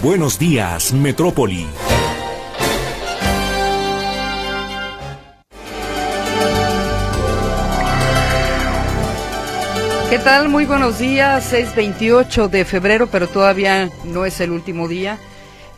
Buenos días, Metrópoli. ¿Qué tal? Muy buenos días. 6:28 de febrero, pero todavía no es el último día.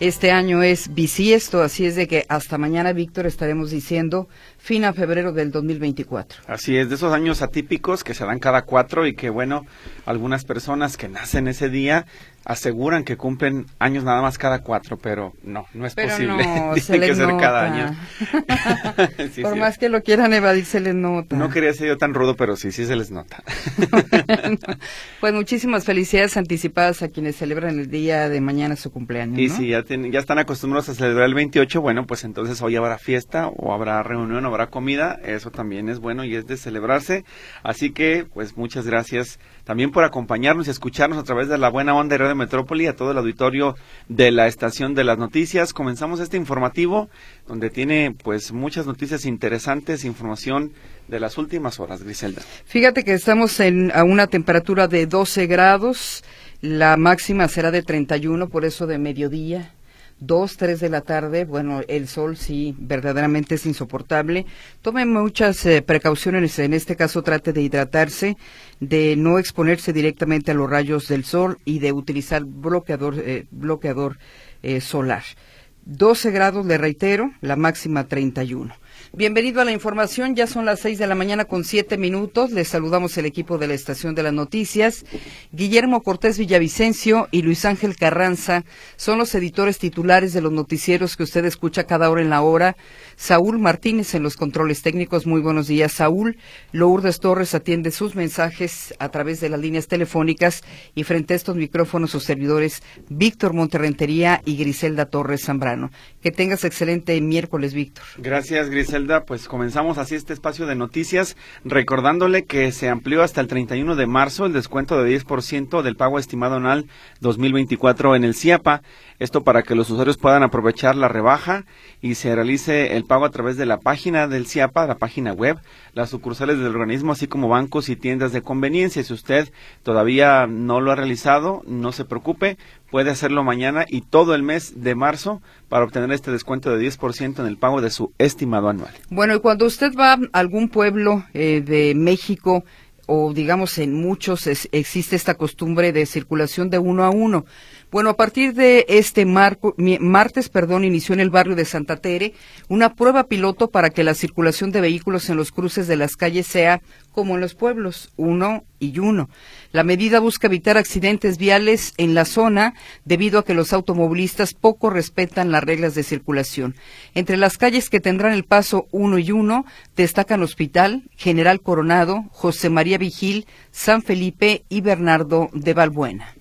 Este año es bisiesto, así es de que hasta mañana, Víctor, estaremos diciendo fin a febrero del 2024. Así es, de esos años atípicos que se dan cada cuatro y que, bueno, algunas personas que nacen ese día aseguran que cumplen años nada más cada cuatro, pero no, no es posible. No, Tiene que ser cada año. sí, Por más que lo quieran evadir, se les nota. No quería ser yo tan rudo, pero sí, sí se les nota. pues muchísimas felicidades anticipadas a quienes celebran el día de mañana su cumpleaños. Y si ya, ya están acostumbrados a celebrar el 28, bueno, pues entonces hoy habrá fiesta o habrá reunión o habrá comida. Eso también es bueno y es de celebrarse. Así que, pues muchas gracias también por acompañarnos y escucharnos a través de la buena onda de Radio Metrópoli, a todo el auditorio de la estación de las noticias. Comenzamos este informativo donde tiene pues muchas noticias interesantes, información de las últimas horas, Griselda. Fíjate que estamos en, a una temperatura de 12 grados, la máxima será de 31, por eso de mediodía dos, tres de la tarde, bueno, el sol sí verdaderamente es insoportable. Tome muchas eh, precauciones, en este caso trate de hidratarse, de no exponerse directamente a los rayos del sol y de utilizar bloqueador, eh, bloqueador eh, solar. 12 grados, le reitero, la máxima 31. Bienvenido a la información. Ya son las seis de la mañana con siete minutos. Les saludamos el equipo de la Estación de las Noticias. Guillermo Cortés Villavicencio y Luis Ángel Carranza son los editores titulares de los noticieros que usted escucha cada hora en la hora. Saúl Martínez en los controles técnicos. Muy buenos días, Saúl. Lourdes Torres atiende sus mensajes a través de las líneas telefónicas y frente a estos micrófonos sus servidores Víctor Monterrentería y Griselda Torres Zambrano. Que tengas excelente miércoles, Víctor. Gracias, Griselda pues comenzamos así este espacio de noticias recordándole que se amplió hasta el 31 de marzo el descuento de 10% del pago estimado anual 2024 en el CIAPA. Esto para que los usuarios puedan aprovechar la rebaja y se realice el pago a través de la página del CIAPA, la página web, las sucursales del organismo, así como bancos y tiendas de conveniencia. Si usted todavía no lo ha realizado, no se preocupe, puede hacerlo mañana y todo el mes de marzo para obtener este descuento de 10% en el pago de su estimado anual. Bueno, y cuando usted va a algún pueblo eh, de México, o digamos en muchos existe esta costumbre de circulación de uno a uno. Bueno, a partir de este martes, perdón, inició en el barrio de Santa Tere una prueba piloto para que la circulación de vehículos en los cruces de las calles sea como en los pueblos, uno y uno. La medida busca evitar accidentes viales en la zona debido a que los automovilistas poco respetan las reglas de circulación. Entre las calles que tendrán el paso uno y uno destacan Hospital, General Coronado, José María Vigil, San Felipe y Bernardo de Balbuena.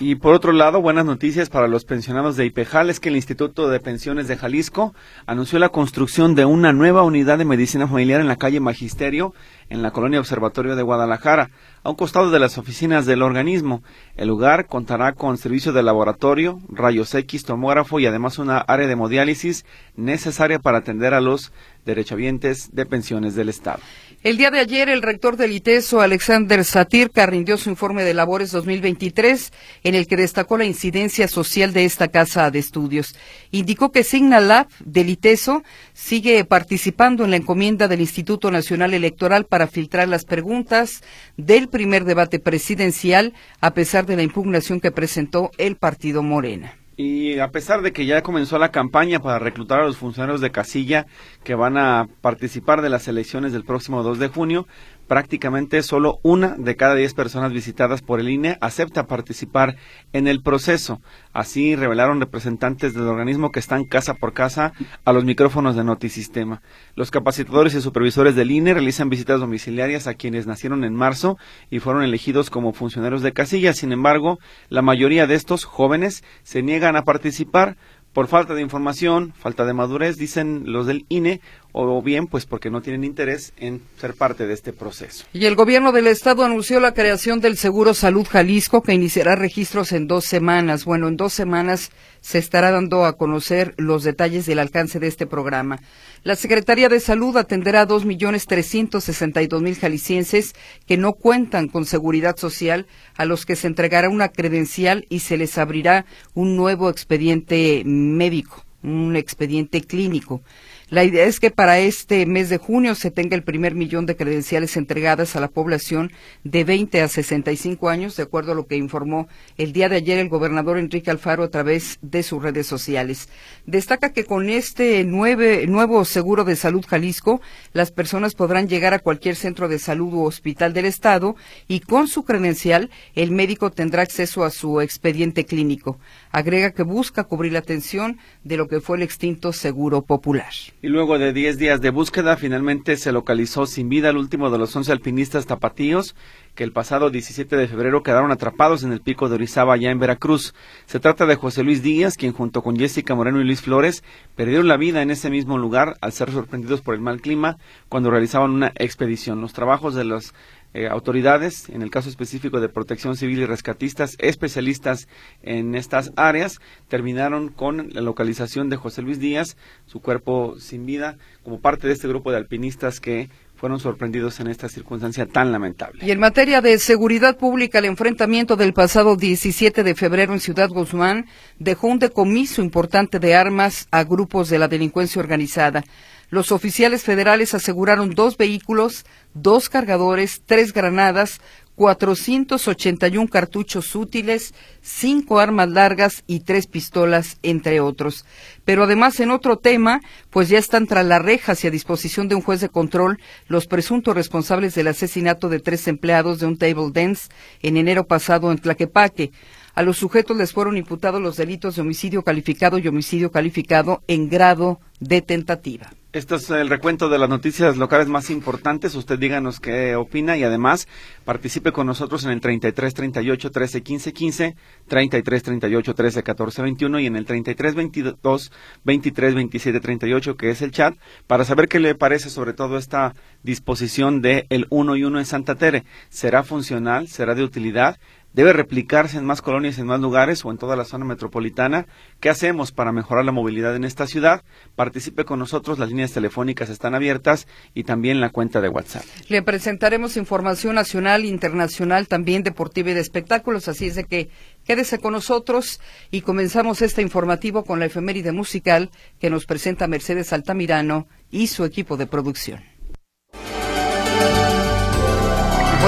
Y por otro lado, buenas noticias para los pensionados de IPEJAL es que el Instituto de Pensiones de Jalisco anunció la construcción de una nueva unidad de medicina familiar en la calle Magisterio, en la colonia Observatorio de Guadalajara, a un costado de las oficinas del organismo. El lugar contará con servicio de laboratorio, rayos X, tomógrafo y además una área de hemodiálisis necesaria para atender a los derechohabientes de pensiones del Estado. El día de ayer, el rector del ITESO, Alexander Satirka, rindió su informe de labores 2023, en el que destacó la incidencia social de esta casa de estudios. Indicó que Signalab del ITESO sigue participando en la encomienda del Instituto Nacional Electoral para filtrar las preguntas del primer debate presidencial, a pesar de la impugnación que presentó el partido Morena. Y a pesar de que ya comenzó la campaña para reclutar a los funcionarios de casilla que van a participar de las elecciones del próximo 2 de junio, prácticamente solo una de cada diez personas visitadas por el INE acepta participar en el proceso. Así revelaron representantes del organismo que están casa por casa a los micrófonos de Notisistema. Los capacitadores y supervisores del INE realizan visitas domiciliarias a quienes nacieron en marzo y fueron elegidos como funcionarios de casilla. Sin embargo, la mayoría de estos jóvenes se niegan a participar por falta de información, falta de madurez, dicen los del INE, o bien pues porque no tienen interés en ser parte de este proceso. Y el gobierno del estado anunció la creación del Seguro Salud Jalisco que iniciará registros en dos semanas. Bueno, en dos semanas se estará dando a conocer los detalles del alcance de este programa. La Secretaría de Salud atenderá a dos millones trescientos sesenta y dos mil jaliscienses que no cuentan con seguridad social, a los que se entregará una credencial y se les abrirá un nuevo expediente médico, un expediente clínico. La idea es que para este mes de junio se tenga el primer millón de credenciales entregadas a la población de 20 a 65 años, de acuerdo a lo que informó el día de ayer el gobernador Enrique Alfaro a través de sus redes sociales. Destaca que con este nuevo seguro de salud Jalisco, las personas podrán llegar a cualquier centro de salud u hospital del Estado y con su credencial el médico tendrá acceso a su expediente clínico. Agrega que busca cubrir la atención de lo que fue el extinto Seguro Popular. Y luego de 10 días de búsqueda, finalmente se localizó sin vida el último de los 11 alpinistas tapatíos que el pasado 17 de febrero quedaron atrapados en el pico de Orizaba, allá en Veracruz. Se trata de José Luis Díaz, quien junto con Jessica Moreno y Luis Flores perdieron la vida en ese mismo lugar al ser sorprendidos por el mal clima cuando realizaban una expedición. Los trabajos de los eh, autoridades, en el caso específico de protección civil y rescatistas especialistas en estas áreas, terminaron con la localización de José Luis Díaz, su cuerpo sin vida, como parte de este grupo de alpinistas que fueron sorprendidos en esta circunstancia tan lamentable. Y en materia de seguridad pública, el enfrentamiento del pasado 17 de febrero en Ciudad Guzmán dejó un decomiso importante de armas a grupos de la delincuencia organizada. Los oficiales federales aseguraron dos vehículos, dos cargadores, tres granadas, 481 cartuchos útiles, cinco armas largas y tres pistolas, entre otros. Pero además, en otro tema, pues ya están tras las rejas y a disposición de un juez de control los presuntos responsables del asesinato de tres empleados de un table dance en enero pasado en Tlaquepaque. A los sujetos les fueron imputados los delitos de homicidio calificado y homicidio calificado en grado de tentativa. Esto es el recuento de las noticias locales más importantes. Usted díganos qué opina y además participe con nosotros en el 33 38 13 15 15, 33 38 13 14 21 y en el 33 22 23 27 38 que es el chat para saber qué le parece sobre todo esta disposición de el 1 y 1 en Santa Tere. ¿Será funcional? ¿Será de utilidad? Debe replicarse en más colonias, en más lugares o en toda la zona metropolitana. ¿Qué hacemos para mejorar la movilidad en esta ciudad? Participe con nosotros, las líneas telefónicas están abiertas y también la cuenta de WhatsApp. Le presentaremos información nacional, internacional, también deportiva y de espectáculos, así es de que quédese con nosotros y comenzamos este informativo con la efeméride musical que nos presenta Mercedes Altamirano y su equipo de producción.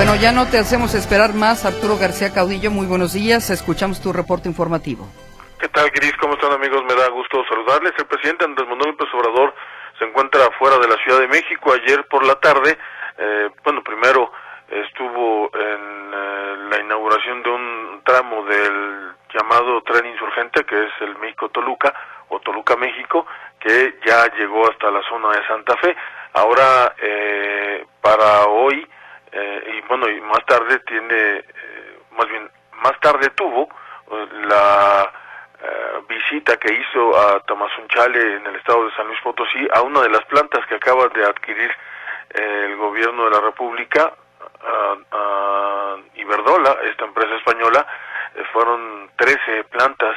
Bueno, ya no te hacemos esperar más, Arturo García Caudillo. Muy buenos días, escuchamos tu reporte informativo. ¿Qué tal, Gris? ¿Cómo están, amigos? Me da gusto saludarles. El presidente Andrés Manuel López se encuentra fuera de la Ciudad de México. Ayer por la tarde, eh, bueno, primero estuvo en eh, la inauguración de un tramo del llamado tren insurgente, que es el México-Toluca, o Toluca-México, que ya llegó hasta la zona de Santa Fe. Ahora, eh, para hoy, eh, y bueno, y más tarde tiene, eh, más bien, más tarde tuvo eh, la visita que hizo a Tamazunchale en el estado de San Luis Potosí a una de las plantas que acaba de adquirir el gobierno de la República, a, Iberdola, esta empresa española, fueron 13 plantas,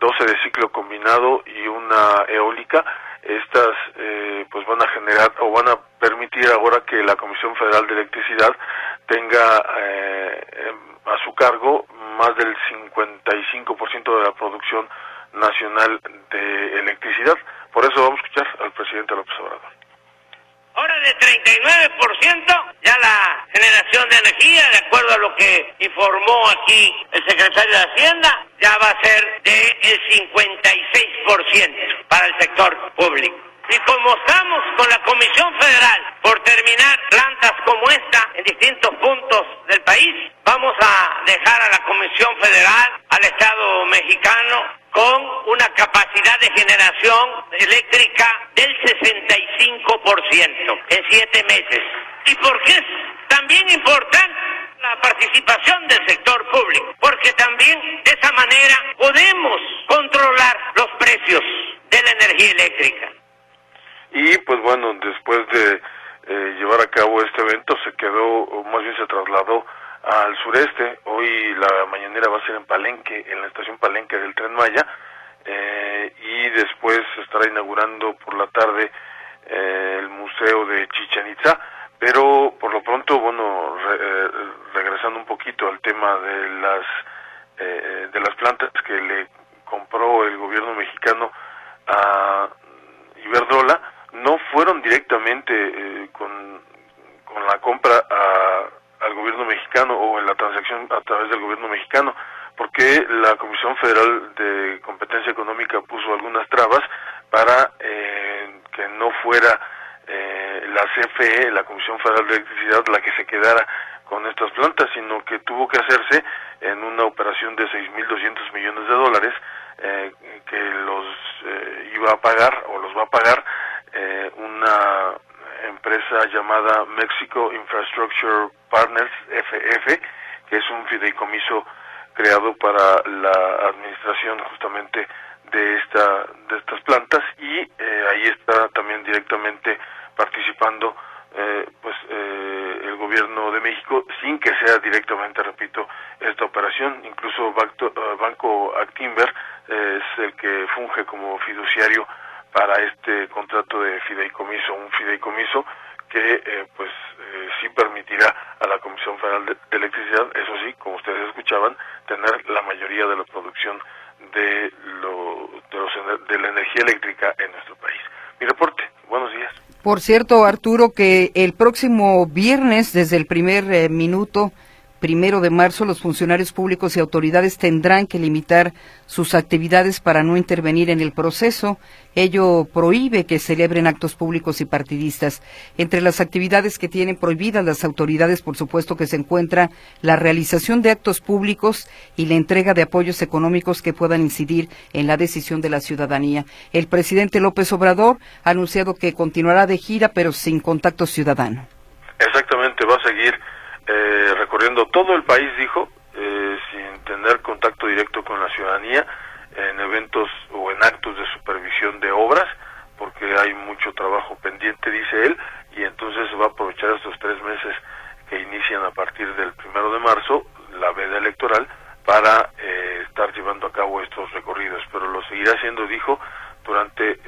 12 de ciclo combinado y una eólica, estas eh, pues van a generar o van a permitir ahora que la Comisión Federal de Electricidad tenga eh, em, a su cargo más del 55% de la producción nacional de electricidad. Por eso vamos a escuchar al presidente López Obrador. Ahora de 39% ya la generación de energía, de acuerdo a lo que informó aquí el secretario de Hacienda, ya va a ser de 56% para el sector público. Y como estamos con la Comisión Federal por terminar plantas como esta en distintos puntos del país, vamos a dejar a la Comisión Federal, al Estado mexicano, con una capacidad de generación eléctrica del 65% en siete meses. ¿Y por qué es también importante? La participación del sector público? Porque también de esa manera podemos controlar los precios de la energía eléctrica. Y pues bueno, después de eh, llevar a cabo este evento se quedó, o más bien se trasladó al sureste. Hoy la mañanera va a ser en Palenque, en la estación Palenque del Tren Maya, eh, y después se estará inaugurando por la tarde eh, el Museo de Chichen Itza, pero por lo pronto, bueno, eh, regresando un poquito al tema de las de las plantas que le compró el gobierno mexicano a Iberdrola, no fueron directamente con, con la compra a al gobierno mexicano o en la transacción a través del gobierno mexicano, porque la Comisión Federal de Competencia Económica puso algunas trabas para eh, que no fuera eh, la CFE, la Comisión Federal de Electricidad, la que se quedara con estas plantas, sino que tuvo que hacerse en una operación de 6.200 millones de dólares eh, que los iba a pagar o los va a pagar una empresa llamada Mexico Infrastructure Partners, FF, que es un fideicomiso creado para la administración justamente de esta de estas plantas y eh, ahí está también directamente participando eh, pues eh, el gobierno de México sin que sea directamente repito esta operación. Incluso Banco, Banco Actimber es el que funge como fiduciario para este contrato de fideicomiso, un fideicomiso que eh, pues eh, sí permitirá a la Comisión Federal de, Electricidad, eso sí, como ustedes escuchaban, tener la mayoría de la producción de, lo, de, los, de la energía eléctrica en nuestro país. Mi reporte, buenos días. Por cierto, Arturo, que el próximo viernes, desde el primer eh, minuto, primero de marzo, los funcionarios públicos y autoridades tendrán que limitar sus actividades para no intervenir en el proceso. Ello prohíbe que celebren actos públicos y partidistas. Entre las actividades que tienen prohibidas las autoridades, por supuesto que se encuentra la realización de actos públicos y la entrega de apoyos económicos que puedan incidir en la decisión de la ciudadanía. El presidente López Obrador ha anunciado que continuará de gira, pero sin contacto ciudadano. Exactamente, eh, recorriendo todo el país, dijo, eh, sin tener contacto directo con la ciudadanía, en eventos o en actos de supervisión de obras, porque hay mucho trabajo pendiente, dice él, y entonces va a aprovechar estos tres meses que inician a partir del primero de marzo, la veda electoral, para eh, estar llevando a cabo estos recorridos, pero lo seguirá haciendo, dijo, durante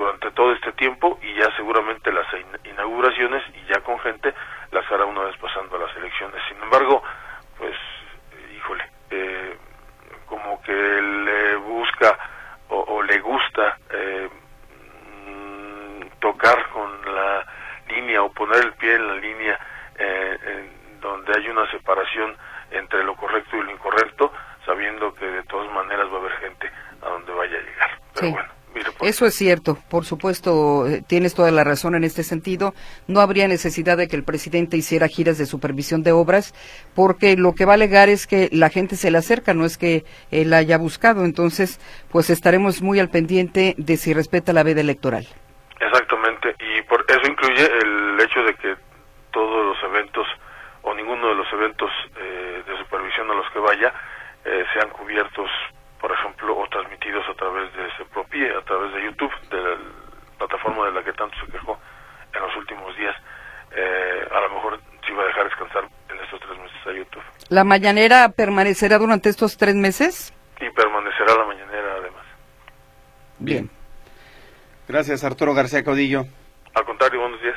durante todo este tiempo y ya seguramente las inauguraciones y ya con gente las hará una vez pasando las elecciones. Sin embargo, pues, híjole, eh, como que le busca o, le gusta eh, mm, tocar con la línea o poner el pie en la línea eh, donde hay una separación entre lo correcto y lo incorrecto, sabiendo que de todas maneras va a haber gente a donde vaya a llegar. Pero bueno eso es cierto, por supuesto, eh, tienes toda la razón en este sentido. No habría necesidad de que el presidente hiciera giras de supervisión de obras, porque lo que va a alegar es que la gente se le acerca, no es que él haya buscado. Entonces, pues estaremos muy al pendiente de si respeta la veda electoral. Exactamente, y por eso incluye el hecho de que todos los eventos o ninguno de los eventos eh, de supervisión a los que vaya eh, sean cubiertos por ejemplo, o transmitidos a través de Sepropie, a través de YouTube, de la plataforma de la que tanto se quejó en los últimos días. Eh, a lo mejor sí va a dejar descansar en estos tres meses a YouTube. ¿La mañanera permanecerá durante estos tres meses? Y permanecerá la mañanera además. Bien. Gracias, Arturo García Caudillo. Al contrario, buenos días.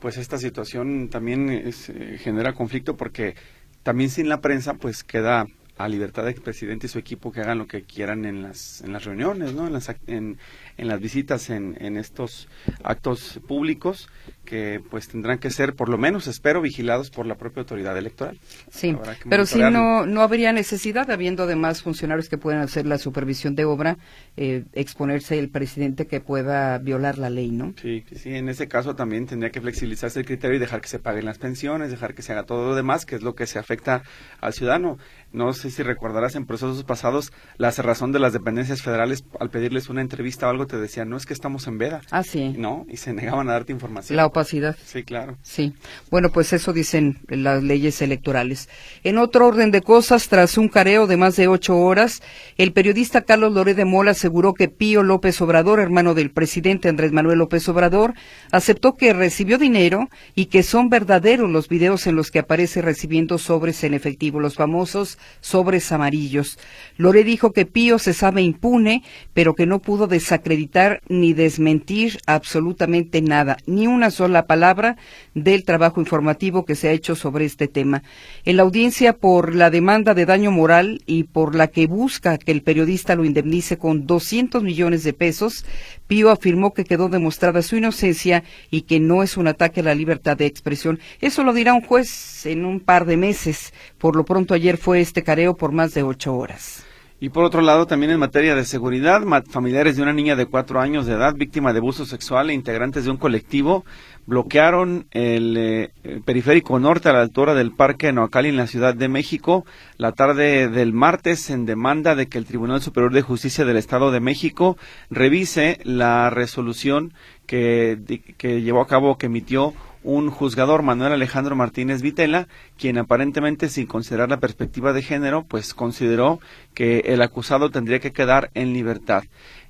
Pues esta situación también es, eh, genera conflicto porque también sin la prensa pues queda a libertad del presidente y su equipo que hagan lo que quieran en las, en las reuniones, ¿no? en, las, en, en las visitas en, en estos actos públicos que pues tendrán que ser, por lo menos espero, vigilados por la propia autoridad electoral. Sí, pero si no, no habría necesidad, habiendo además funcionarios que puedan hacer la supervisión de obra, eh, exponerse el presidente que pueda violar la ley, ¿no? Sí, sí, en ese caso también tendría que flexibilizarse el criterio y dejar que se paguen las pensiones, dejar que se haga todo lo demás, que es lo que se afecta al ciudadano. No sé si recordarás en procesos pasados, la cerrazón de las dependencias federales al pedirles una entrevista o algo te decían, no es que estamos en veda. Ah, sí. No, y se negaban a darte información. La opacidad. Sí, claro. Sí. Bueno, pues eso dicen las leyes electorales. En otro orden de cosas, tras un careo de más de ocho horas, el periodista Carlos Loré de Mola aseguró que Pío López Obrador, hermano del presidente Andrés Manuel López Obrador, aceptó que recibió dinero y que son verdaderos los videos en los que aparece recibiendo sobres en efectivo, los famosos sobres amarillos. Loré dijo que Pío se sabe impune, pero que no pudo desacreditar ni desmentir absolutamente nada, ni una sola palabra del trabajo informativo que se ha hecho sobre este tema. En la audiencia por la demanda de daño moral y por la que busca que el periodista lo indemnice con 200 millones de pesos, Pío afirmó que quedó demostrada su inocencia y que no es un ataque a la libertad de expresión. Eso lo dirá un juez en un par de meses. Por lo pronto ayer fue este careo por más de ocho horas. Y por otro lado, también en materia de seguridad, familiares de una niña de cuatro años de edad, víctima de abuso sexual e integrantes de un colectivo, bloquearon el, eh, periférico norte a la altura del Parque Noacali en la Ciudad de México la tarde del martes en demanda de que el Tribunal Superior de Justicia del Estado de México revise la resolución que, que llevó a cabo, que emitió un juzgador, Manuel Alejandro Martínez Vitela, quien aparentemente sin considerar la perspectiva de género, pues consideró que el acusado tendría que quedar en libertad.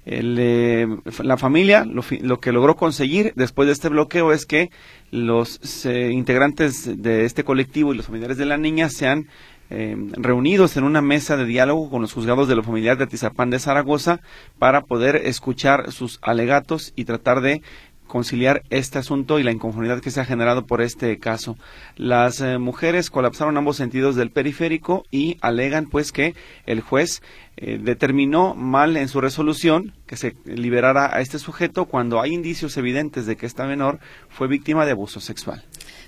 Eh, la familia lo, que logró conseguir después de este bloqueo es que los integrantes de este colectivo y los familiares de la niña sean eh, reunidos en una mesa de diálogo con los juzgados de la familia de Atizapán de Zaragoza para poder escuchar sus alegatos y tratar de conciliar este asunto y la inconformidad que se ha generado por este caso. Las eh, mujeres colapsaron ambos sentidos del periférico y alegan pues que el juez eh, determinó mal en su resolución que se liberara a este sujeto cuando hay indicios evidentes de que esta menor fue víctima de abuso sexual.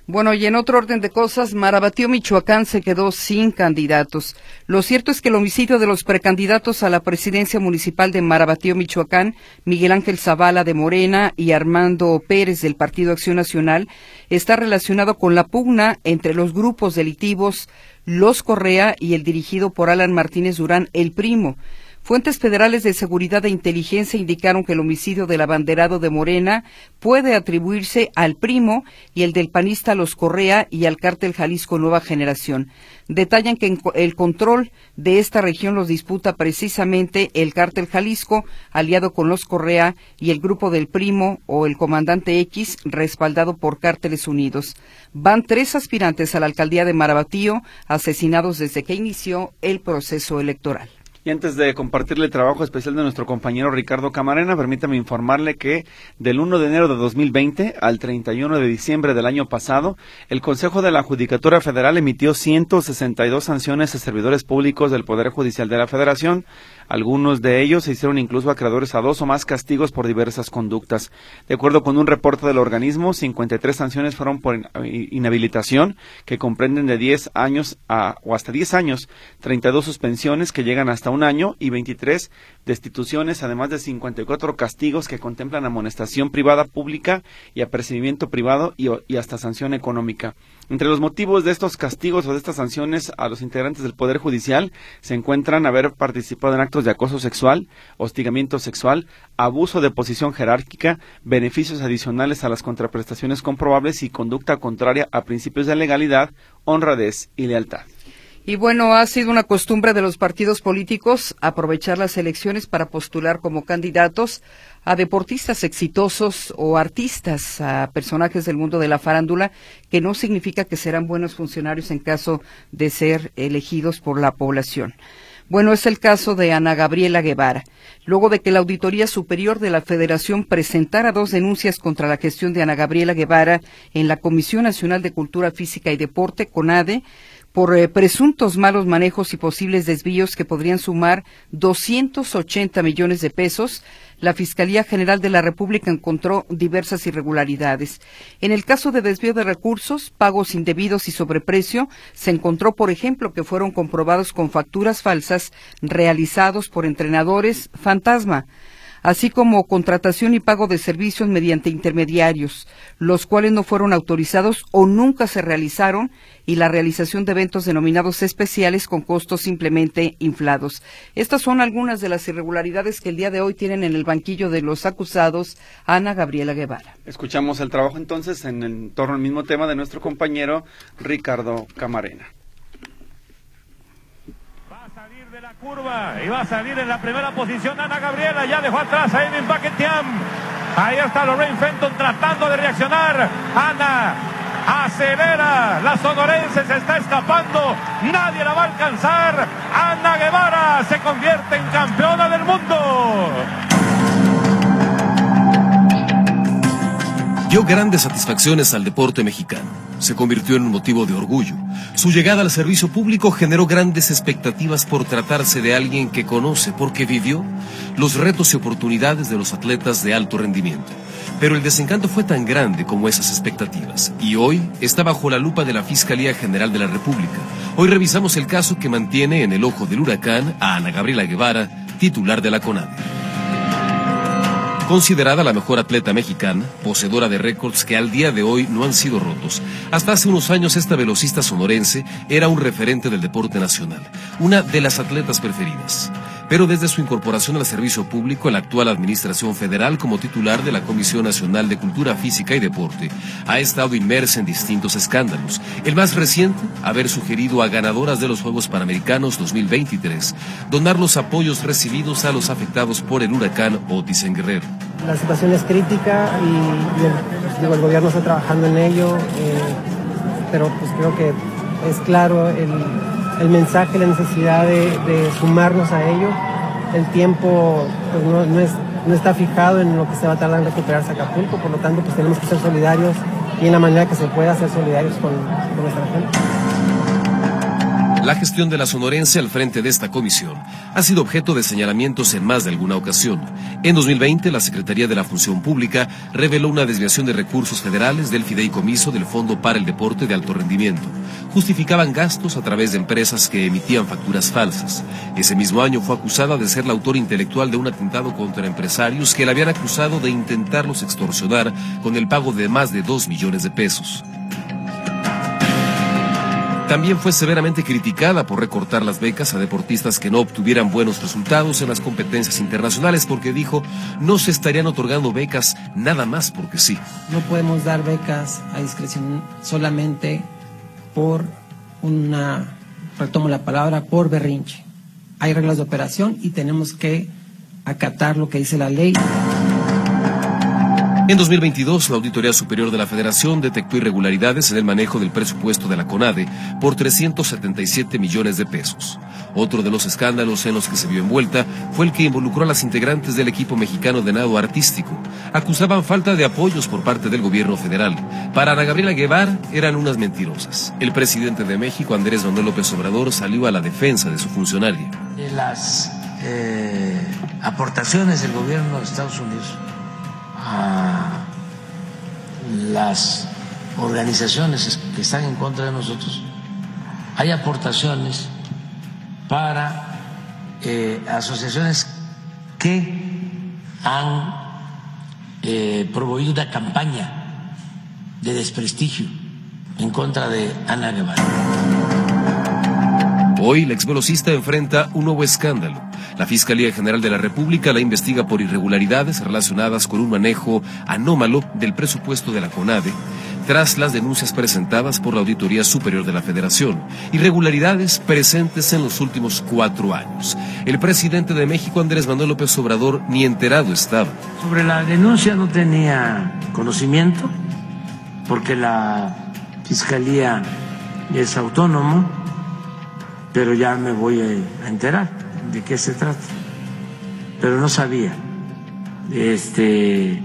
Bueno, y en otro orden de cosas, Marabatío, Michoacán se quedó sin candidatos. Lo cierto es que el homicidio de los precandidatos a la presidencia municipal de Marabatío, Michoacán, Miguel Ángel Zavala de Morena y Armando Pérez del Partido Acción Nacional, está relacionado con la pugna entre los grupos delictivos Los Correa y el dirigido por Alan Martínez Durán, el primo. Fuentes federales de seguridad e inteligencia indicaron que el homicidio del abanderado de Morena puede atribuirse al primo y el del panista Los Correa y al cártel Jalisco Nueva Generación. Detallan que el control de esta región los disputa precisamente el cártel Jalisco, aliado con Los Correa, y el grupo del primo o el comandante X, respaldado por Cárteles Unidos. Van tres aspirantes a la alcaldía de Marabatío, asesinados desde que inició el proceso electoral. Y antes de compartirle el trabajo especial de nuestro compañero Ricardo Camarena, permítame informarle que del 1 de enero de 2020 al 31 de diciembre del año pasado, el Consejo de la Judicatura Federal emitió 162 sanciones a servidores públicos del Poder Judicial de la Federación, algunos de ellos se hicieron incluso acreedores a dos o más castigos por diversas conductas. De acuerdo con un reporte del organismo, 53 sanciones fueron por inhabilitación, que comprenden de 10 años a, o hasta 10 años, 32 suspensiones que llegan hasta un año y 23 destituciones, además de 54 castigos que contemplan amonestación privada pública y apercibimiento privado y, y hasta sanción económica. Entre los motivos de estos castigos o de estas sanciones a los integrantes del Poder Judicial se encuentran haber participado en actos de acoso sexual, hostigamiento sexual, abuso de posición jerárquica, beneficios adicionales a las contraprestaciones comprobables y conducta contraria a principios de legalidad, honradez y lealtad. Y bueno, ha sido una costumbre de los partidos políticos aprovechar las elecciones para postular como candidatos a deportistas exitosos o artistas, a personajes del mundo de la farándula, que no significa que serán buenos funcionarios en caso de ser elegidos por la población. Bueno, es el caso de Ana Gabriela Guevara. Luego de que la Auditoría Superior de la Federación presentara dos denuncias contra la gestión de Ana Gabriela Guevara en la Comisión Nacional de Cultura Física y Deporte, CONADE, por eh, presuntos malos manejos y posibles desvíos que podrían sumar 280 millones de pesos, la Fiscalía General de la República encontró diversas irregularidades. En el caso de desvío de recursos, pagos indebidos y sobreprecio, se encontró, por ejemplo, que fueron comprobados con facturas falsas realizados por entrenadores fantasma. Así como contratación y pago de servicios mediante intermediarios, los cuales no fueron autorizados o nunca se realizaron, y la realización de eventos denominados especiales con costos simplemente inflados. Estas son algunas de las irregularidades que el día de hoy tienen en el banquillo de los acusados Ana Gabriela Guevara. Escuchamos el trabajo entonces en, torno al mismo tema de nuestro compañero Ricardo Camarena. Va a salir de la curva y va a salir en la primera posición Ana Gabriela. Ya dejó atrás a Edwin Paquetiam. Ahí está Lorraine Fenton tratando de reaccionar. Ana acelera. La sonorense se está escapando. Nadie la va a alcanzar. Ana Guevara se convierte en campeona del mundo. dio grandes satisfacciones al deporte mexicano. Se convirtió en un motivo de orgullo. Su llegada al servicio público generó grandes expectativas por tratarse de alguien que conoce, porque vivió, los retos y oportunidades de los atletas de alto rendimiento. Pero el desencanto fue tan grande como esas expectativas, y hoy está bajo la lupa de la Fiscalía General de la República. Hoy revisamos el caso que mantiene en el ojo del huracán a Ana Gabriela Guevara, titular de la CONADE. Considerada la mejor atleta mexicana, poseedora de récords que al día de hoy no han sido rotos. Hasta hace unos años esta velocista sonorense era un referente del deporte nacional, una de las atletas preferidas. Pero desde su incorporación al servicio público en la actual Administración Federal como titular de la Comisión Nacional de Cultura Física y Deporte, ha estado inmersa en distintos escándalos. El más reciente, haber sugerido a ganadoras de los Juegos Panamericanos 2023 donar los apoyos recibidos a los afectados por el huracán Otis en Guerrero. La situación es crítica y, el, digo, el gobierno está trabajando en ello, eh, pero pues creo que es claro el, el mensaje, la necesidad de, sumarnos a ello. El tiempo pues, no, no, es, no, está fijado en lo que se va a tardar en recuperarse Acapulco, por lo tanto pues tenemos que ser solidarios y en la manera que se pueda ser solidarios con nuestra gente. La gestión de la sonorense al frente de esta comisión ha sido objeto de señalamientos en más de alguna ocasión. En 2020, la Secretaría de la Función Pública reveló una desviación de recursos federales del fideicomiso del Fondo para el Deporte de Alto Rendimiento. Justificaban gastos a través de empresas que emitían facturas falsas. Ese mismo año fue acusada de ser la autora intelectual de un atentado contra empresarios que la habían acusado de intentarlos extorsionar con el pago de más de dos millones de pesos. También fue severamente criticada por recortar las becas a deportistas que no obtuvieran buenos resultados en las competencias internacionales porque dijo no se estarían otorgando becas nada más porque sí. No podemos dar becas a discreción solamente por una, retomo la palabra, por berrinche. Hay reglas de operación y tenemos que acatar lo que dice la ley. En 2022, la Auditoría Superior de la Federación detectó irregularidades en el manejo del presupuesto de la CONADE por 377 millones de pesos. Otro de los escándalos en los que se vio envuelta fue el que involucró a las integrantes del equipo mexicano de nado artístico. Acusaban falta de apoyos por parte del gobierno federal. Para Ana Gabriela Guevara eran unas mentirosas. El presidente de México, Andrés Manuel López Obrador, salió a la defensa de su funcionaria. Las eh, aportaciones del gobierno de Estados Unidos a las organizaciones que están en contra de nosotros, hay aportaciones para eh, asociaciones que han eh, promovido una campaña de desprestigio en contra de Ana Guevara. Hoy la exvelocista enfrenta un nuevo escándalo. La Fiscalía General de la República la investiga por irregularidades relacionadas con un manejo anómalo del presupuesto de la CONADE tras las denuncias presentadas por la Auditoría Superior de la Federación, irregularidades presentes en los últimos cuatro años. El presidente de México, Andrés Manuel López Obrador, ni enterado estaba. Sobre la denuncia no tenía conocimiento, porque la Fiscalía es autónomo, pero ya me voy a enterar de qué se trata. Pero no sabía. Este,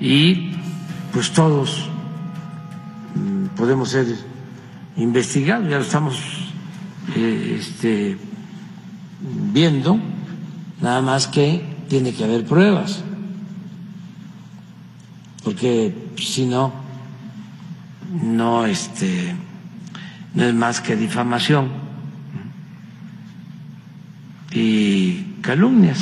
y pues todos podemos ser investigados, ya lo estamos eh, este, viendo, nada más que tiene que haber pruebas, porque si no, no, este, no es más que difamación y calumnias.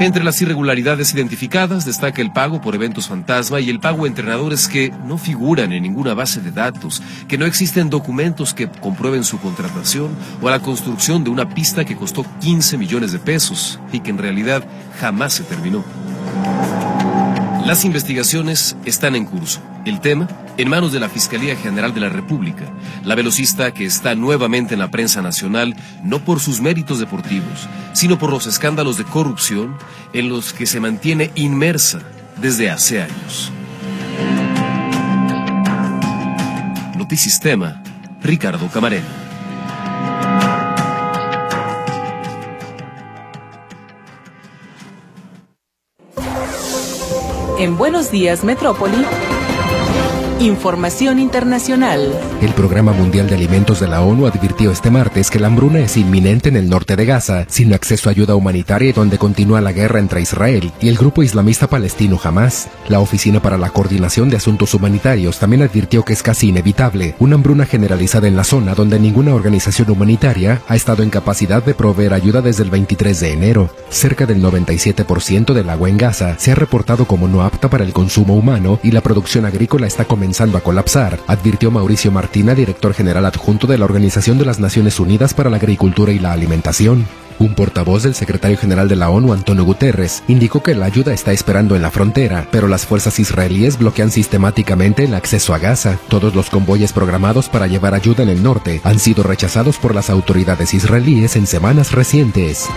Entre las irregularidades identificadas destaca el pago por eventos fantasma y el pago a entrenadores que no figuran en ninguna base de datos, que no existen documentos que comprueben su contratación o a la construcción de una pista que costó 15 millones de pesos y que en realidad jamás se terminó. Las investigaciones están en curso. El tema, en manos de la Fiscalía General de la República. La velocista que está nuevamente en la prensa nacional, no por sus méritos deportivos, sino por los escándalos de corrupción en los que se mantiene inmersa desde hace años. Notisistema, Ricardo Camarena. En Buenos Días Metrópoli. Información internacional. El Programa Mundial de Alimentos de la ONU advirtió este martes que la hambruna es inminente en el norte de Gaza, sin acceso a ayuda humanitaria y donde continúa la guerra entre Israel y el grupo islamista palestino Hamas. La Oficina para la Coordinación de Asuntos Humanitarios también advirtió que es casi inevitable una hambruna generalizada en la zona donde ninguna organización humanitaria ha estado en capacidad de proveer ayuda desde el 23 de enero. Cerca del 97% del agua en Gaza se ha reportado como no apta para el consumo humano y la producción agrícola está comenzando a colapsar, advirtió Mauricio Martina, director general adjunto de la Organización de las Naciones Unidas para la Agricultura y la Alimentación. Un portavoz del secretario general de la ONU, Antonio Guterres, indicó que la ayuda está esperando en la frontera, pero las fuerzas israelíes bloquean sistemáticamente el acceso a Gaza. Todos los convoyes programados para llevar ayuda en el norte han sido rechazados por las autoridades israelíes en semanas recientes.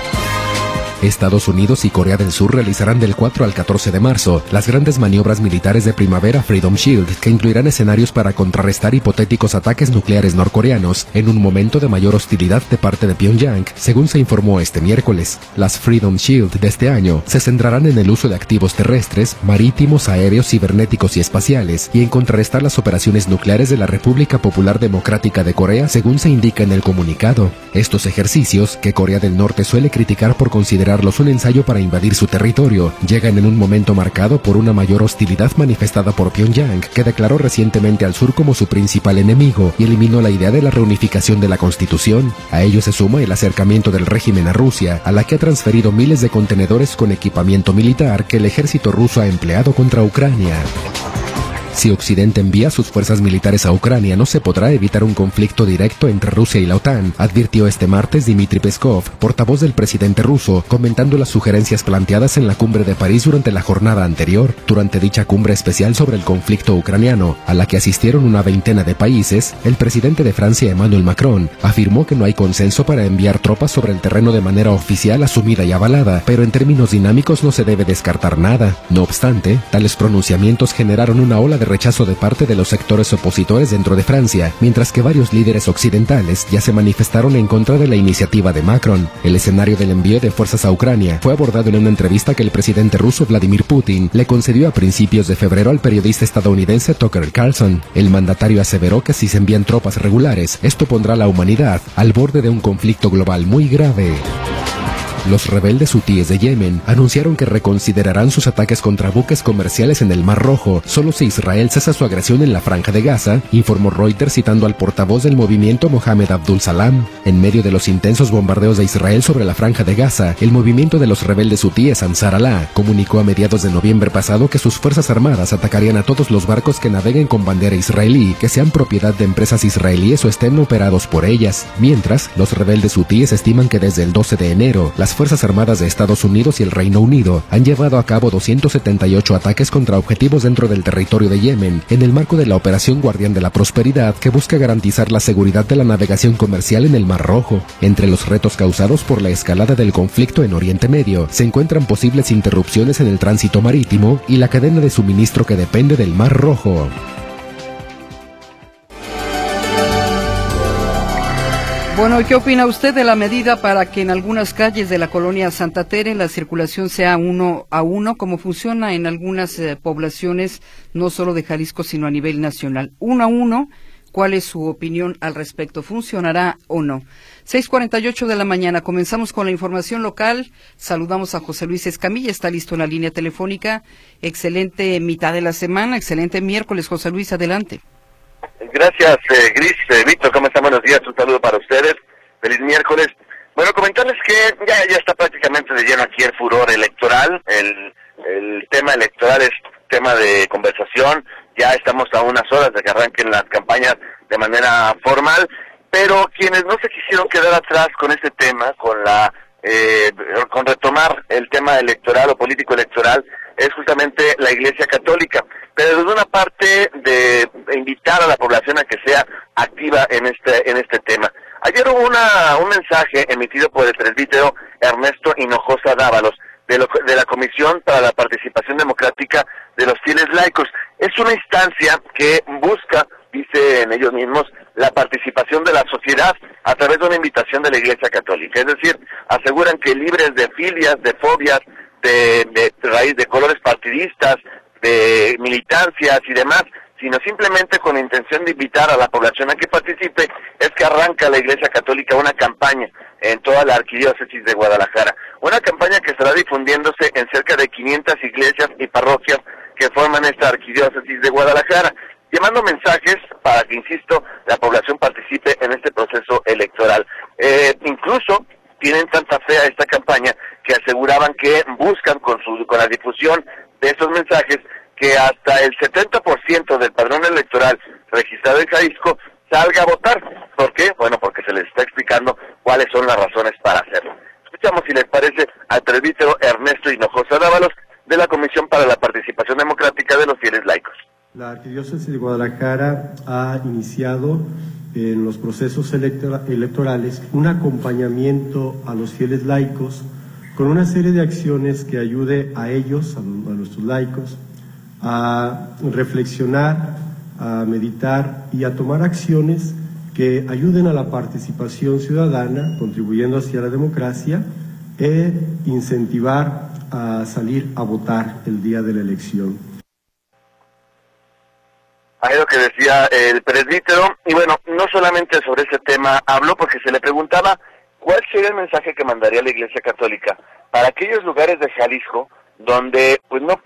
Estados Unidos y Corea del Sur realizarán del 4 al 14 de marzo las grandes maniobras militares de primavera Freedom Shield, que incluirán escenarios para contrarrestar hipotéticos ataques nucleares norcoreanos en un momento de mayor hostilidad de parte de Pyongyang, según se informó este miércoles. Las Freedom Shield de este año se centrarán en el uso de activos terrestres, marítimos, aéreos, cibernéticos y espaciales, y en contrarrestar las operaciones nucleares de la República Popular Democrática de Corea, según se indica en el comunicado. Estos ejercicios, que Corea del Norte suele criticar por considerar un ensayo para invadir su territorio, llegan en un momento marcado por una mayor hostilidad manifestada por Pyongyang, que declaró recientemente al sur como su principal enemigo y eliminó la idea de la reunificación de la constitución. A ello se suma el acercamiento del régimen a Rusia, a la que ha transferido miles de contenedores con equipamiento militar que el ejército ruso ha empleado contra Ucrania. Si Occidente envía sus fuerzas militares a Ucrania, no se podrá evitar un conflicto directo entre Rusia y la OTAN, advirtió este martes Dmitry Peskov, portavoz del presidente ruso, comentando las sugerencias planteadas en la cumbre de París durante la jornada anterior. Durante dicha cumbre especial sobre el conflicto ucraniano, a la que asistieron una veintena de países, el presidente de Francia Emmanuel Macron afirmó que no hay consenso para enviar tropas sobre el terreno de manera oficial asumida y avalada, pero en términos dinámicos no se debe descartar nada. No obstante, tales pronunciamientos generaron una ola de rechazo de parte de los sectores opositores dentro de Francia, mientras que varios líderes occidentales ya se manifestaron en contra de la iniciativa de Macron. El escenario del envío de fuerzas a Ucrania fue abordado en una entrevista que el presidente ruso Vladimir Putin le concedió a principios de febrero al periodista estadounidense Tucker Carlson. El mandatario aseveró que si se envían tropas regulares, esto pondrá a la humanidad al borde de un conflicto global muy grave. Los rebeldes hutíes de Yemen anunciaron que reconsiderarán sus ataques contra buques comerciales en el Mar Rojo solo si Israel cesa su agresión en la franja de Gaza, informó Reuters citando al portavoz del movimiento Mohamed Abdul Salam. En medio de los intensos bombardeos de Israel sobre la franja de Gaza, el movimiento de los rebeldes hutíes Ansar Allah comunicó a mediados de noviembre pasado que sus fuerzas armadas atacarían a todos los barcos que naveguen con bandera israelí, que sean propiedad de empresas israelíes o estén operados por ellas. Mientras, los rebeldes hutíes estiman que desde el 12 de enero, las Fuerzas Armadas de Estados Unidos y el Reino Unido han llevado a cabo 278 ataques contra objetivos dentro del territorio de Yemen, en el marco de la Operación Guardián de la Prosperidad que busca garantizar la seguridad de la navegación comercial en el Mar Rojo. Entre los retos causados por la escalada del conflicto en Oriente Medio se encuentran posibles interrupciones en el tránsito marítimo y la cadena de suministro que depende del Mar Rojo. Bueno, ¿qué opina usted de la medida para que en algunas calles de la colonia Santa Tere la circulación sea uno a uno, como funciona en algunas eh, poblaciones, no solo de Jalisco, sino a nivel nacional? Uno a uno, ¿cuál es su opinión al respecto? ¿Funcionará o no? 6:48 de la mañana, comenzamos con la información local. Saludamos a José Luis Escamilla, está listo en la línea telefónica. Excelente mitad de la semana, excelente miércoles. José Luis, adelante. Gracias, eh, Gris. Eh, Víctor, ¿cómo están? Buenos días. Un saludo para ustedes. Feliz miércoles. Bueno, comentarles que ya, ya está prácticamente de lleno aquí el furor electoral, el, el tema electoral es tema de conversación, ya estamos a unas horas de que arranquen las campañas de manera formal, pero quienes no se quisieron quedar atrás con este tema, con la eh, con retomar el tema electoral o político electoral, es justamente la Iglesia Católica. Pero desde una parte de invitar a la población a que sea activa en este en este tema. Ayer hubo una, un mensaje emitido por el presbítero Ernesto Hinojosa Dávalos de, de la Comisión para la Participación Democrática de los Fieles Laicos. Es una instancia que busca, dicen ellos mismos, la participación de la sociedad a través de una invitación de la Iglesia Católica. Es decir, aseguran que libres de filias, de fobias, de, de raíz de colores partidistas, de militancias y demás, sino simplemente con la intención de invitar a la población a que participe, es que arranca la Iglesia Católica una campaña en toda la arquidiócesis de Guadalajara. Una campaña que estará difundiéndose en cerca de 500 iglesias y parroquias que forman esta arquidiócesis de Guadalajara, llevando mensajes para que, insisto, la población participe en este proceso electoral. Eh, incluso tienen tanta fe a esta campaña que aseguraban que buscan con, su, con la difusión de esos mensajes que hasta el 70% del padrón electoral registrado en Jalisco salga a votar. ¿Por qué? Bueno, porque se les está explicando cuáles son las razones para hacerlo. Escuchamos si les parece al presbítero Ernesto Hinojosa Dávalos de la Comisión para la Participación Democrática de los Fieles Laicos. La Arquidiócesis de Guadalajara ha iniciado en los procesos electorales un acompañamiento a los fieles laicos con una serie de acciones que ayude a ellos, a nuestros laicos, a reflexionar, a meditar y a tomar acciones que ayuden a la participación ciudadana, contribuyendo hacia la democracia, e incentivar a salir a votar el día de la elección. Ahí lo que decía el presbítero, y bueno, no solamente sobre ese tema habló, porque se le preguntaba cuál sería el mensaje que mandaría la Iglesia Católica para aquellos lugares de Jalisco donde pues no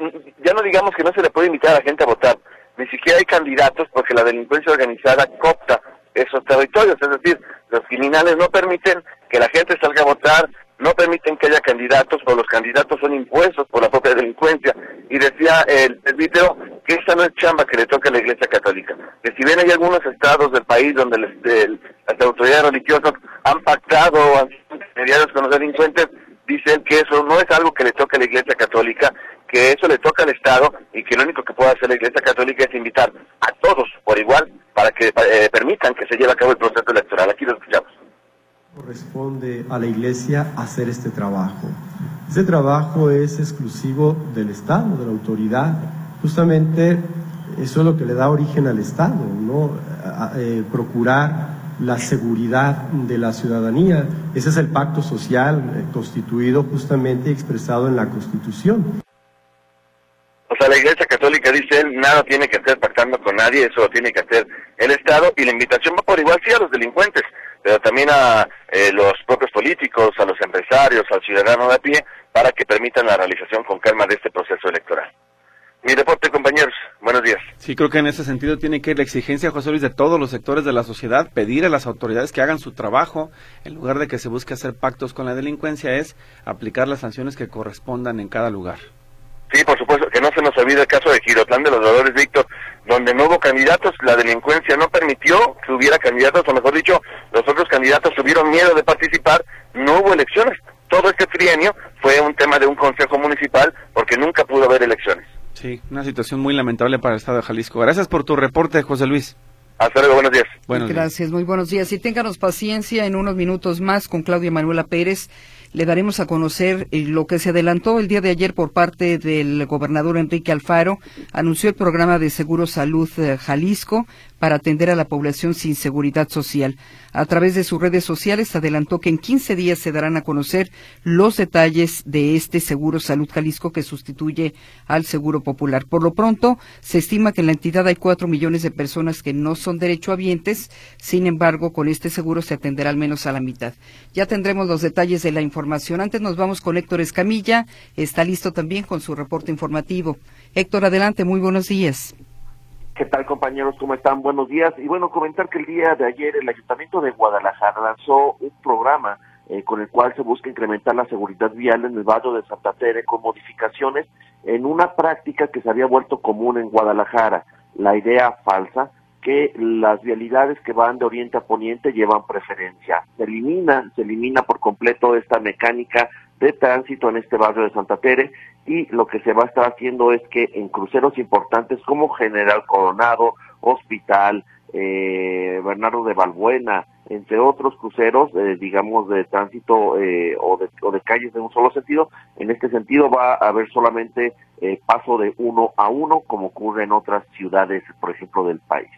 ya no que no se le puede invitar a la gente a votar, ni siquiera hay candidatos porque la delincuencia organizada copta esos territorios, es decir, los criminales no permiten que la gente salga a votar, no permiten que haya candidatos, o los candidatos son impuestos por la propia delincuencia. Y decía el presbítero que esa no es chamba que le toca a la Iglesia Católica, que si bien hay algunos estados del país donde las autoridades religiosas han pactado o han mediados con los delincuentes, dicen que eso no es algo que le toca a la Iglesia Católica, que eso le toca al Estado y que lo único que puede hacer la Iglesia Católica es invitar a todos por igual para que eh, permitan que se lleve a cabo el proceso electoral. Aquí lo escuchamos. Corresponde a la Iglesia hacer este trabajo. Este trabajo es exclusivo del Estado, de la autoridad. Justamente eso es lo que le da origen al Estado, ¿no? Eh, procurar la seguridad de la ciudadanía. Ese es el pacto social eh, constituido justamente y expresado en la Constitución. O sea, la Iglesia Católica dice él, nada tiene que hacer pactando con nadie, eso lo tiene que hacer el Estado y la invitación va por igual sí a los delincuentes, pero también a eh, los propios políticos, a los empresarios, al ciudadano de a pie, para que permitan la realización con calma de este proceso electoral. Mi deporte, compañeros. Buenos días. Sí, creo que en ese sentido tiene que ir la exigencia, José Luis, de todos los sectores de la sociedad, pedir a las autoridades que hagan su trabajo, en lugar de que se busque hacer pactos con la delincuencia, es aplicar las sanciones que correspondan en cada lugar. Sí, por supuesto, que no se nos olvide el caso de Girotlán de los Dolores Víctor, donde no hubo candidatos, la delincuencia no permitió que hubiera candidatos, o mejor dicho, los otros candidatos tuvieron miedo de participar, no hubo elecciones. Todo este trienio fue un tema de un consejo municipal porque nunca pudo haber elecciones. Sí, una situación muy lamentable para el Estado de Jalisco. Gracias por tu reporte, José Luis. Hasta luego, buenos días. Buenos Gracias, muy buenos días. Y ténganos paciencia en unos minutos más con Claudia Manuela Pérez le daremos a conocer eh, lo que se adelantó el día de ayer por parte del gobernador Enrique Alfaro. Anunció el programa de Seguro Salud eh, Jalisco para atender a la población sin seguridad social. A través de sus redes sociales adelantó que en 15 días se darán a conocer los detalles de este Seguro Salud Jalisco que sustituye al Seguro Popular. Por lo pronto, se estima que en la entidad hay cuatro millones de personas que no son derechohabientes. Sin embargo, con este seguro se atenderá al menos a la mitad. Ya tendremos los detalles de la información. Antes nos vamos con Héctor Escamilla. Está listo también con su reporte informativo. Héctor, adelante. Muy buenos días. ¿Qué tal compañeros? ¿Cómo están? Buenos días. Y bueno, comentar que el día de ayer el Ayuntamiento de Guadalajara lanzó un programa eh, con el cual se busca incrementar la seguridad vial en el barrio de Santa Tere con modificaciones en una práctica que se había vuelto común en Guadalajara, la idea falsa que las vialidades que van de oriente a poniente llevan preferencia. Se elimina, se elimina por completo esta mecánica de tránsito en este barrio de Santa Tere y lo que se va a estar haciendo es que en cruceros importantes como General Coronado, Hospital, eh, Bernardo de Balbuena, entre otros cruceros, eh, digamos, de tránsito eh, o, de, o de calles de un solo sentido. En este sentido va a haber solamente eh, paso de uno a uno, como ocurre en otras ciudades, por ejemplo, del país.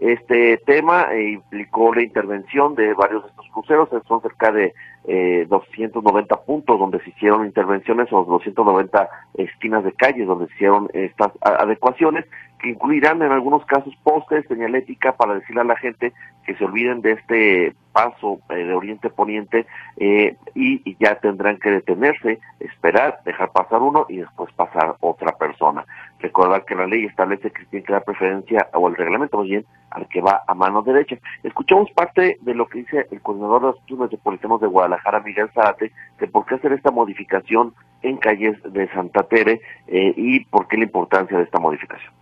Este tema eh, implicó la intervención de varios de estos cruceros, son cerca de eh, 290 puntos donde se hicieron intervenciones o 290 esquinas de calles donde se hicieron estas adecuaciones que incluirán en algunos casos postes, señalética para decirle a la gente que se olviden de este paso eh, de Oriente Poniente eh, y, ya tendrán que detenerse, esperar, dejar pasar uno y después pasar otra persona. Recordar que la ley establece que tiene que dar preferencia, o el reglamento más bien, al que va a mano derecha. Escuchamos parte de lo que dice el coordinador de asuntos metropolitanos de Guadalajara, Miguel Zárate, de por qué hacer esta modificación en calles de Santa Tere eh, y por qué la importancia de esta modificación.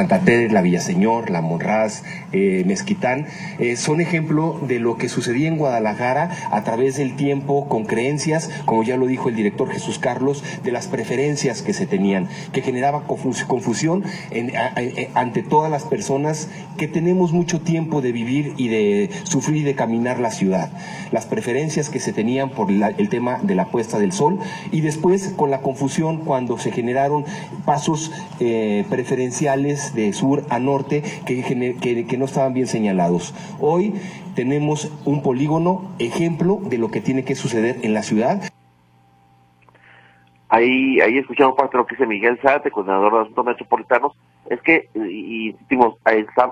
Santa Tere, la Villaseñor, la Monraz, eh, Mezquitán, eh, son ejemplo de lo que sucedía en Guadalajara a través del tiempo con creencias, como ya lo dijo el director Jesús Carlos, de las preferencias que se tenían, que generaba confusión a, ante todas las personas que tenemos mucho tiempo de vivir y de sufrir y de caminar la ciudad. Las preferencias que se tenían por la, el tema de la puesta del sol y después con la confusión cuando se generaron pasos eh, preferenciales de sur a norte que, que, no estaban bien señalados. Hoy tenemos un polígono ejemplo de lo que tiene que suceder en la ciudad. Ahí, ahí escuchamos parte de lo que dice Miguel Zárate, coordinador de asuntos metropolitanos, es que, y,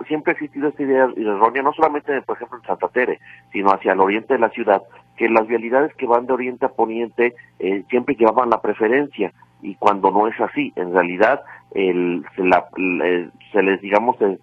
siempre ha existido esta idea errónea, no solamente, por ejemplo, en Santa Tere, sino hacia el oriente de la ciudad, que las vialidades que van de oriente a poniente eh, siempre llevaban la preferencia, y cuando no es así, en realidad el, se, la, el, se les, digamos, el,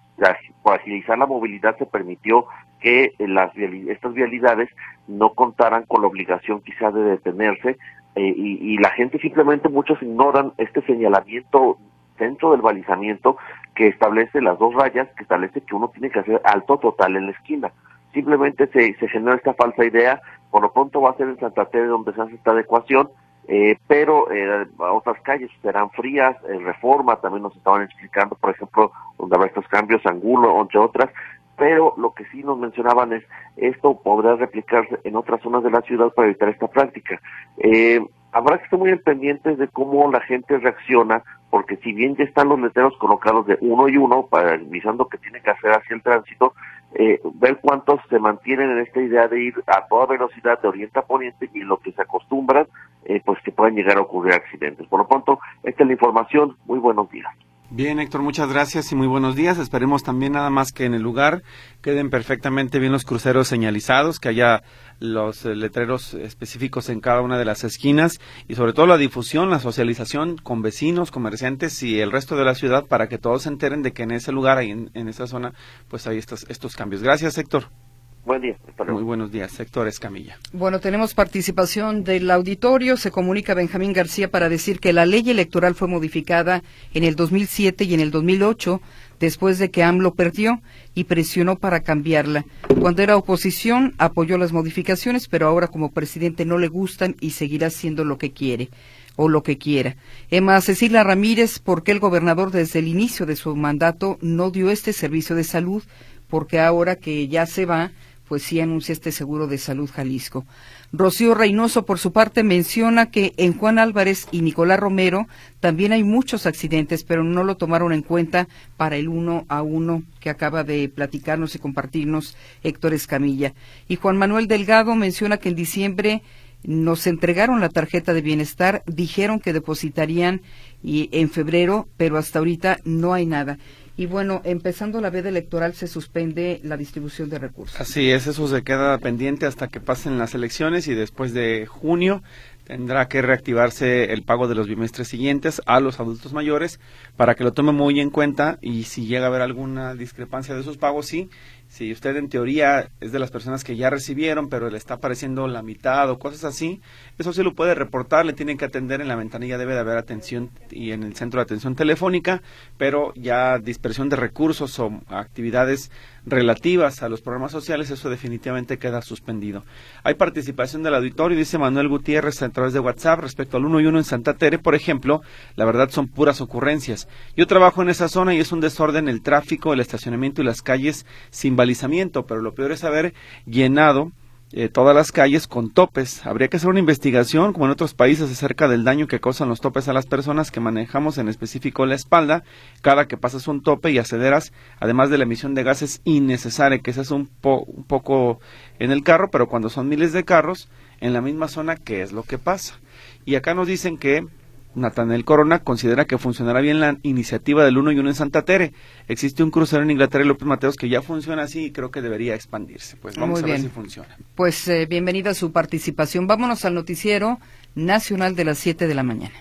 por agilizar la movilidad se permitió que las estas vialidades no contaran con la obligación quizás de detenerse eh, y, y la gente simplemente muchos ignoran este señalamiento dentro del balizamiento que establece las dos rayas, que establece que uno tiene que hacer alto total en la esquina. Simplemente se, se genera esta falsa idea, por lo pronto va a ser en Santa Tere donde se hace esta adecuación, eh, pero eh, otras calles serán frías, en Reforma también nos estaban explicando, por ejemplo, donde habrá estos cambios, Angulo, entre otras, pero lo que sí nos mencionaban es, esto podrá replicarse en otras zonas de la ciudad para evitar esta práctica. Eh, habrá que estar muy pendientes de cómo la gente reacciona, porque si bien ya están los letreros colocados de uno y uno, para avisando que tiene que hacer hacia el tránsito, eh, ver cuántos se mantienen en esta idea de ir a toda velocidad de oriente a poniente y lo que se acostumbran, eh, pues que puedan llegar a ocurrir accidentes. Por lo pronto, esta es la información. Muy buenos días. Bien, Héctor, muchas gracias y muy buenos días. Esperemos también nada más que en el lugar queden perfectamente bien los cruceros señalizados, que haya los letreros específicos en cada una de las esquinas y sobre todo la difusión, la socialización con vecinos, comerciantes y el resto de la ciudad para que todos se enteren de que en ese lugar, ahí en, en esa zona, pues hay estos, estos cambios. Gracias, Héctor. Buen día. Muy buenos días, Héctor Escamilla. Bueno, tenemos participación del auditorio. Se comunica Benjamín García para decir que la ley electoral fue modificada en el 2007 y en el 2008 después de que AMLO perdió y presionó para cambiarla. Cuando era oposición apoyó las modificaciones, pero ahora como presidente no le gustan y seguirá haciendo lo que quiere o lo que quiera. Emma Cecilia Ramírez, ¿por qué el gobernador desde el inicio de su mandato no dio este servicio de salud? Porque ahora que ya se va, pues sí anuncia este seguro de salud Jalisco. Rocío Reynoso, por su parte, menciona que en Juan Álvarez y Nicolás Romero también hay muchos accidentes, pero no lo tomaron en cuenta para el uno a uno que acaba de platicarnos y compartirnos Héctor Escamilla. Y Juan Manuel Delgado menciona que en diciembre nos entregaron la tarjeta de bienestar, dijeron que depositarían y en febrero, pero hasta ahorita no hay nada. Y bueno, empezando la veda electoral se suspende la distribución de recursos. Así es, eso se queda pendiente hasta que pasen las elecciones y después de junio tendrá que reactivarse el pago de los bimestres siguientes a los adultos mayores para que lo tome muy en cuenta y si llega a haber alguna discrepancia de esos pagos, sí, si usted en teoría es de las personas que ya recibieron, pero le está apareciendo la mitad o cosas así, eso sí lo puede reportar, le tienen que atender en la ventanilla, debe de haber atención y en el centro de atención telefónica, pero ya dispersión de recursos o actividades relativas a los programas sociales, eso definitivamente queda suspendido. Hay participación del auditorio, dice Manuel Gutiérrez a través de WhatsApp respecto al 1 y 1 en Santa Tere, por ejemplo, la verdad son puras ocurrencias. Yo trabajo en esa zona y es un desorden el tráfico, el estacionamiento y las calles sin balizamiento, pero lo peor es haber llenado eh, todas las calles con topes. Habría que hacer una investigación, como en otros países, acerca del daño que causan los topes a las personas que manejamos, en específico la espalda. Cada que pasas un tope y aceleras, además de la emisión de gases innecesaria, que se hace un, un poco en el carro, pero cuando son miles de carros en la misma zona, ¿qué es lo que pasa? Y acá nos dicen que Natanel Corona considera que funcionará bien la iniciativa del 1 y 1 en Santa Tere. Existe un crucero en Inglaterra y López Mateos que ya funciona así y creo que debería expandirse. Pues vamos a ver si funciona. Pues eh, bienvenida a su participación. Vámonos al noticiero nacional de las 7 de la mañana.